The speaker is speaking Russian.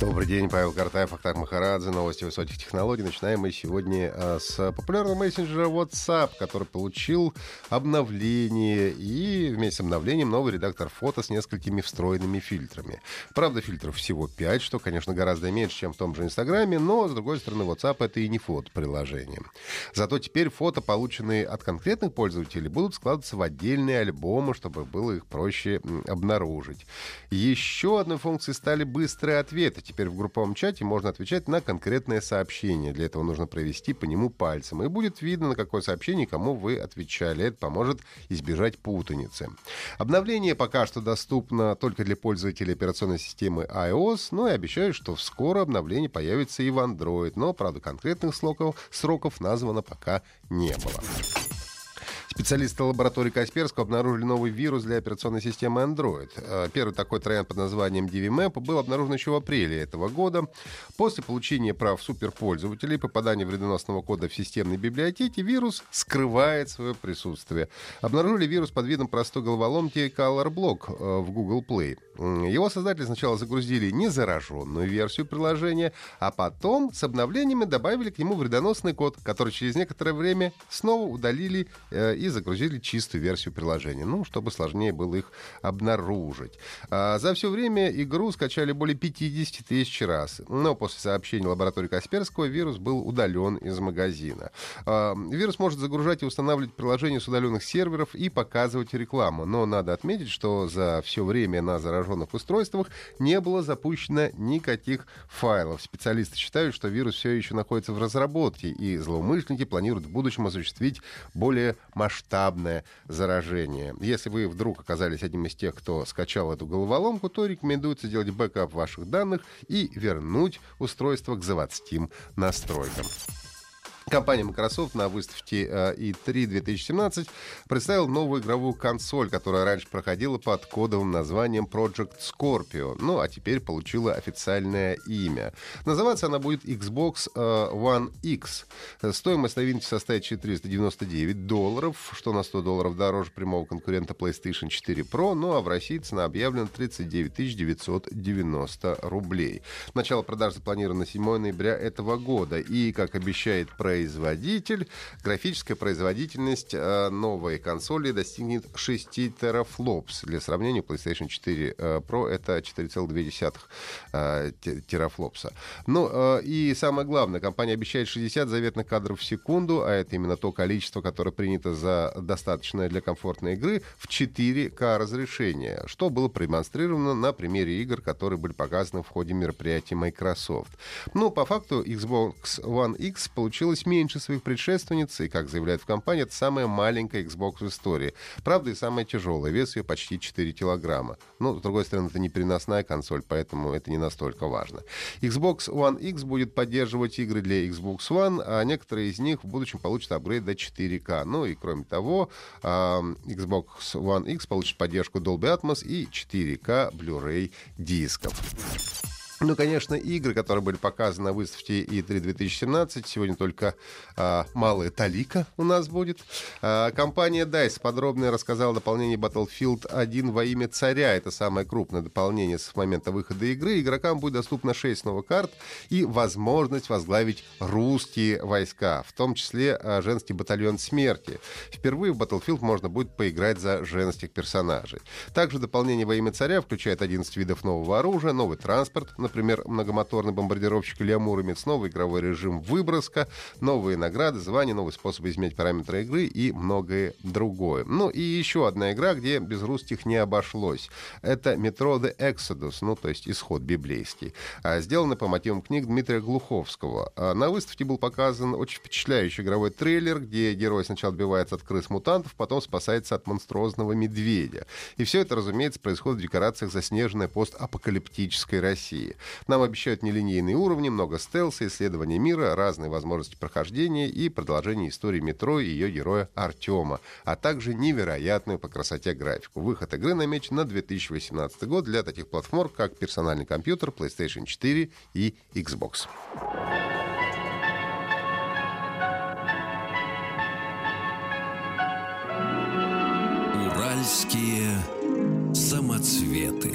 Добрый день, Павел Картаев, Ахтар Махарадзе, новости высоких технологий. Начинаем мы сегодня а, с популярного мессенджера WhatsApp, который получил обновление и вместе с обновлением новый редактор фото с несколькими встроенными фильтрами. Правда, фильтров всего 5, что, конечно, гораздо меньше, чем в том же Инстаграме, но, с другой стороны, WhatsApp — это и не фото-приложение. Зато теперь фото, полученные от конкретных пользователей, будут складываться в отдельные альбомы, чтобы было их проще обнаружить. Еще одной функцией стали быстрые ответы теперь в групповом чате можно отвечать на конкретное сообщение. Для этого нужно провести по нему пальцем. И будет видно, на какое сообщение кому вы отвечали. Это поможет избежать путаницы. Обновление пока что доступно только для пользователей операционной системы iOS, но и обещаю, что скоро обновление появится и в Android. Но, правда, конкретных сроков, сроков названо пока не было. Специалисты лаборатории Касперского обнаружили новый вирус для операционной системы Android. Э, первый такой троян под названием DVMap был обнаружен еще в апреле этого года. После получения прав суперпользователей попадания вредоносного кода в системной библиотеке, вирус скрывает свое присутствие. Обнаружили вирус под видом простой головоломки ColorBlock э, в Google Play. Его создатели сначала загрузили незараженную версию приложения, а потом с обновлениями добавили к нему вредоносный код, который через некоторое время снова удалили э, и загрузили чистую версию приложения, ну, чтобы сложнее было их обнаружить. А за все время игру скачали более 50 тысяч раз, но после сообщения лаборатории Касперского вирус был удален из магазина. А, вирус может загружать и устанавливать приложения с удаленных серверов и показывать рекламу, но надо отметить, что за все время на зараженных устройствах не было запущено никаких файлов. Специалисты считают, что вирус все еще находится в разработке, и злоумышленники планируют в будущем осуществить более масштабное заражение. Если вы вдруг оказались одним из тех, кто скачал эту головоломку, то рекомендуется сделать бэкап ваших данных и вернуть устройство к заводским настройкам. Компания Microsoft на выставке E3 2017 представила новую игровую консоль, которая раньше проходила под кодовым названием Project Scorpio, ну а теперь получила официальное имя. Называться она будет Xbox э, One X. Стоимость новинки составит 499 долларов, что на 100 долларов дороже прямого конкурента PlayStation 4 Pro, ну а в России цена объявлена 39 990 рублей. Начало продаж запланировано 7 ноября этого года, и, как обещает Prey производитель. Графическая производительность э, новой консоли достигнет 6 терафлопс. Для сравнения, PlayStation 4 э, Pro это 4,2 э, терафлопса. Ну и самое главное, компания обещает 60 заветных кадров в секунду, а это именно то количество, которое принято за достаточное для комфортной игры в 4К разрешение, что было продемонстрировано на примере игр, которые были показаны в ходе мероприятия Microsoft. Ну, по факту Xbox One X получилась меньше своих предшественниц, и, как заявляют в компании, это самая маленькая Xbox в истории. Правда, и самая тяжелая. Вес ее почти 4 килограмма. Но, с другой стороны, это не переносная консоль, поэтому это не настолько важно. Xbox One X будет поддерживать игры для Xbox One, а некоторые из них в будущем получат апгрейд до 4К. Ну и, кроме того, Xbox One X получит поддержку Dolby Atmos и 4К Blu-ray дисков. Ну, конечно, игры, которые были показаны на выставке E3 2017. Сегодня только а, малая талика у нас будет. А, компания DICE подробно рассказала дополнение Battlefield 1 во имя царя. Это самое крупное дополнение с момента выхода игры. Игрокам будет доступно 6 новых карт и возможность возглавить русские войска, в том числе а, женский батальон смерти. Впервые в Battlefield можно будет поиграть за женских персонажей. Также дополнение во имя царя включает 11 видов нового оружия, новый транспорт, например, многомоторный бомбардировщик «Леомур» имеет новый игровой режим выброска, новые награды, звания, новые способы изменять параметры игры и многое другое. Ну и еще одна игра, где без русских не обошлось. Это «Метро The Exodus», ну то есть исход библейский. А, сделано по мотивам книг Дмитрия Глуховского. А, на выставке был показан очень впечатляющий игровой трейлер, где герой сначала отбивается от крыс-мутантов, потом спасается от монструозного медведя. И все это, разумеется, происходит в декорациях заснеженной постапокалиптической России. Нам обещают нелинейные уровни, много стелса, исследования мира, разные возможности прохождения и продолжение истории метро и ее героя Артема, а также невероятную по красоте графику. Выход игры намечен на 2018 год для таких платформ, как персональный компьютер, PlayStation 4 и Xbox. Уральские самоцветы.